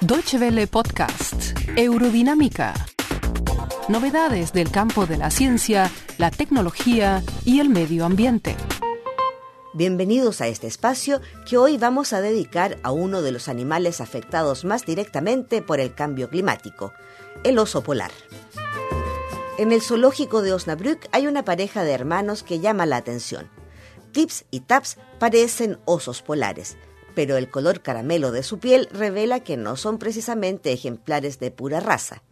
Deutsche Welle Podcast, Eurodinámica. Novedades del campo de la ciencia, la tecnología y el medio ambiente. Bienvenidos a este espacio que hoy vamos a dedicar a uno de los animales afectados más directamente por el cambio climático, el oso polar. En el zoológico de Osnabrück hay una pareja de hermanos que llama la atención. Tips y Taps parecen osos polares, pero el color caramelo de su piel revela que no son precisamente ejemplares de pura raza.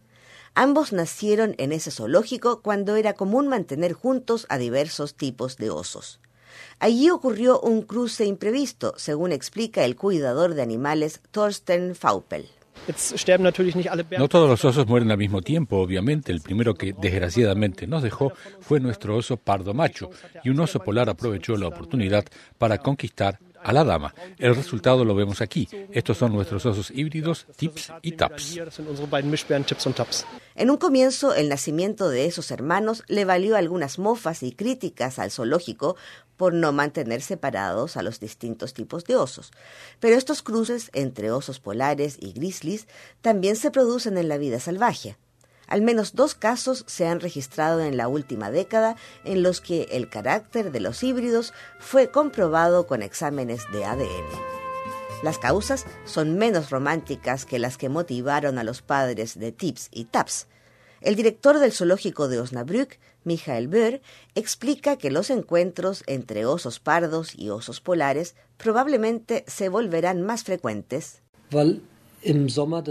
Ambos nacieron en ese zoológico cuando era común mantener juntos a diversos tipos de osos. Allí ocurrió un cruce imprevisto, según explica el cuidador de animales Thorsten Faupel. No todos los osos mueren al mismo tiempo, obviamente. El primero que desgraciadamente nos dejó fue nuestro oso pardo macho, y un oso polar aprovechó la oportunidad para conquistar a la dama. El resultado lo vemos aquí. Estos son nuestros osos híbridos, tips y taps. En un comienzo, el nacimiento de esos hermanos le valió algunas mofas y críticas al zoológico por no mantener separados a los distintos tipos de osos. Pero estos cruces entre osos polares y grizzlies también se producen en la vida salvaje. Al menos dos casos se han registrado en la última década en los que el carácter de los híbridos fue comprobado con exámenes de ADN. Las causas son menos románticas que las que motivaron a los padres de Tips y Taps. El director del zoológico de Osnabrück, Michael Böhr, explica que los encuentros entre osos pardos y osos polares probablemente se volverán más frecuentes.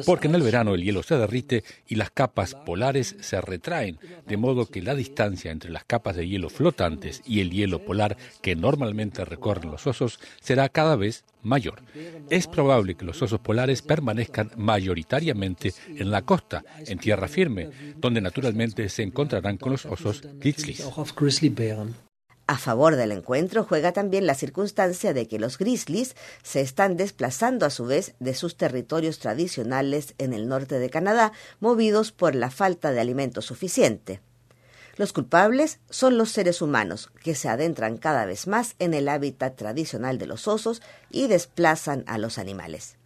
Porque en el verano el hielo se derrite y las capas polares se retraen, de modo que la distancia entre las capas de hielo flotantes y el hielo polar que normalmente recorren los osos será cada vez mayor. Es probable que los osos polares permanezcan mayoritariamente en la costa, en tierra firme, donde naturalmente se encontrarán con los osos grizzlies. A favor del encuentro juega también la circunstancia de que los grizzlies se están desplazando a su vez de sus territorios tradicionales en el norte de Canadá, movidos por la falta de alimento suficiente. Los culpables son los seres humanos, que se adentran cada vez más en el hábitat tradicional de los osos y desplazan a los animales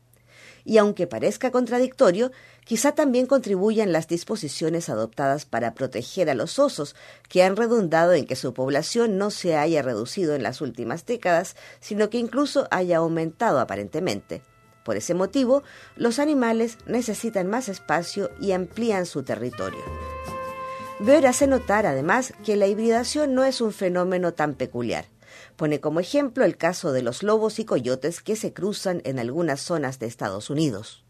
y aunque parezca contradictorio, quizá también contribuyan las disposiciones adoptadas para proteger a los osos, que han redundado en que su población no se haya reducido en las últimas décadas, sino que incluso haya aumentado aparentemente. Por ese motivo, los animales necesitan más espacio y amplían su territorio. Ver hace notar además que la hibridación no es un fenómeno tan peculiar. Pone como ejemplo el caso de los lobos y coyotes que se cruzan en algunas zonas de Estados Unidos.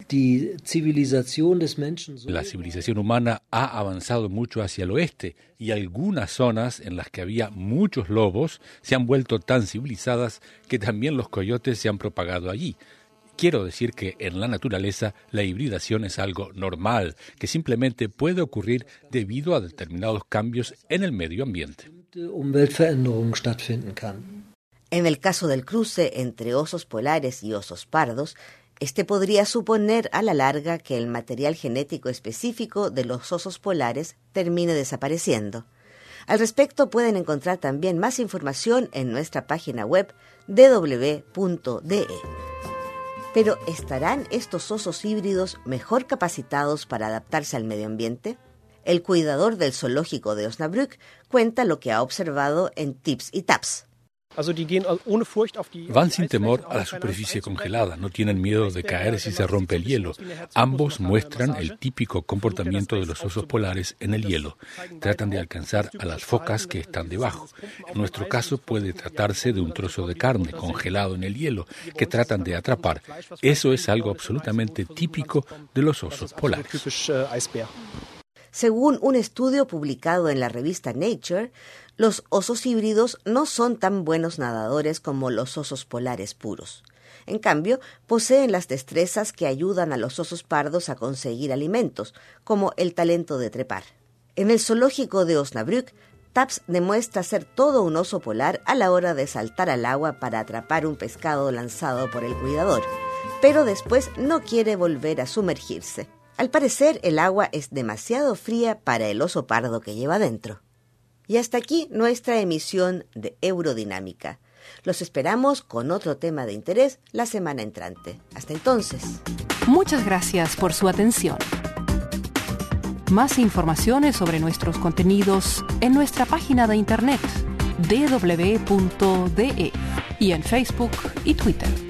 La civilización humana ha avanzado mucho hacia el oeste y algunas zonas en las que había muchos lobos se han vuelto tan civilizadas que también los coyotes se han propagado allí. Quiero decir que en la naturaleza la hibridación es algo normal, que simplemente puede ocurrir debido a determinados cambios en el medio ambiente. En el caso del cruce entre osos polares y osos pardos, este podría suponer a la larga que el material genético específico de los osos polares termine desapareciendo. Al respecto pueden encontrar también más información en nuestra página web www.de. Pero ¿estarán estos osos híbridos mejor capacitados para adaptarse al medio ambiente? El cuidador del zoológico de Osnabrück cuenta lo que ha observado en Tips y Taps. Van sin temor a la superficie congelada, no tienen miedo de caer si se rompe el hielo. Ambos muestran el típico comportamiento de los osos polares en el hielo. Tratan de alcanzar a las focas que están debajo. En nuestro caso puede tratarse de un trozo de carne congelado en el hielo que tratan de atrapar. Eso es algo absolutamente típico de los osos polares. Según un estudio publicado en la revista Nature, los osos híbridos no son tan buenos nadadores como los osos polares puros. En cambio, poseen las destrezas que ayudan a los osos pardos a conseguir alimentos, como el talento de trepar. En el zoológico de Osnabrück, Taps demuestra ser todo un oso polar a la hora de saltar al agua para atrapar un pescado lanzado por el cuidador, pero después no quiere volver a sumergirse. Al parecer, el agua es demasiado fría para el oso pardo que lleva dentro. Y hasta aquí nuestra emisión de Eurodinámica. Los esperamos con otro tema de interés la semana entrante. Hasta entonces. Muchas gracias por su atención. Más informaciones sobre nuestros contenidos en nuestra página de internet www.de y en Facebook y Twitter.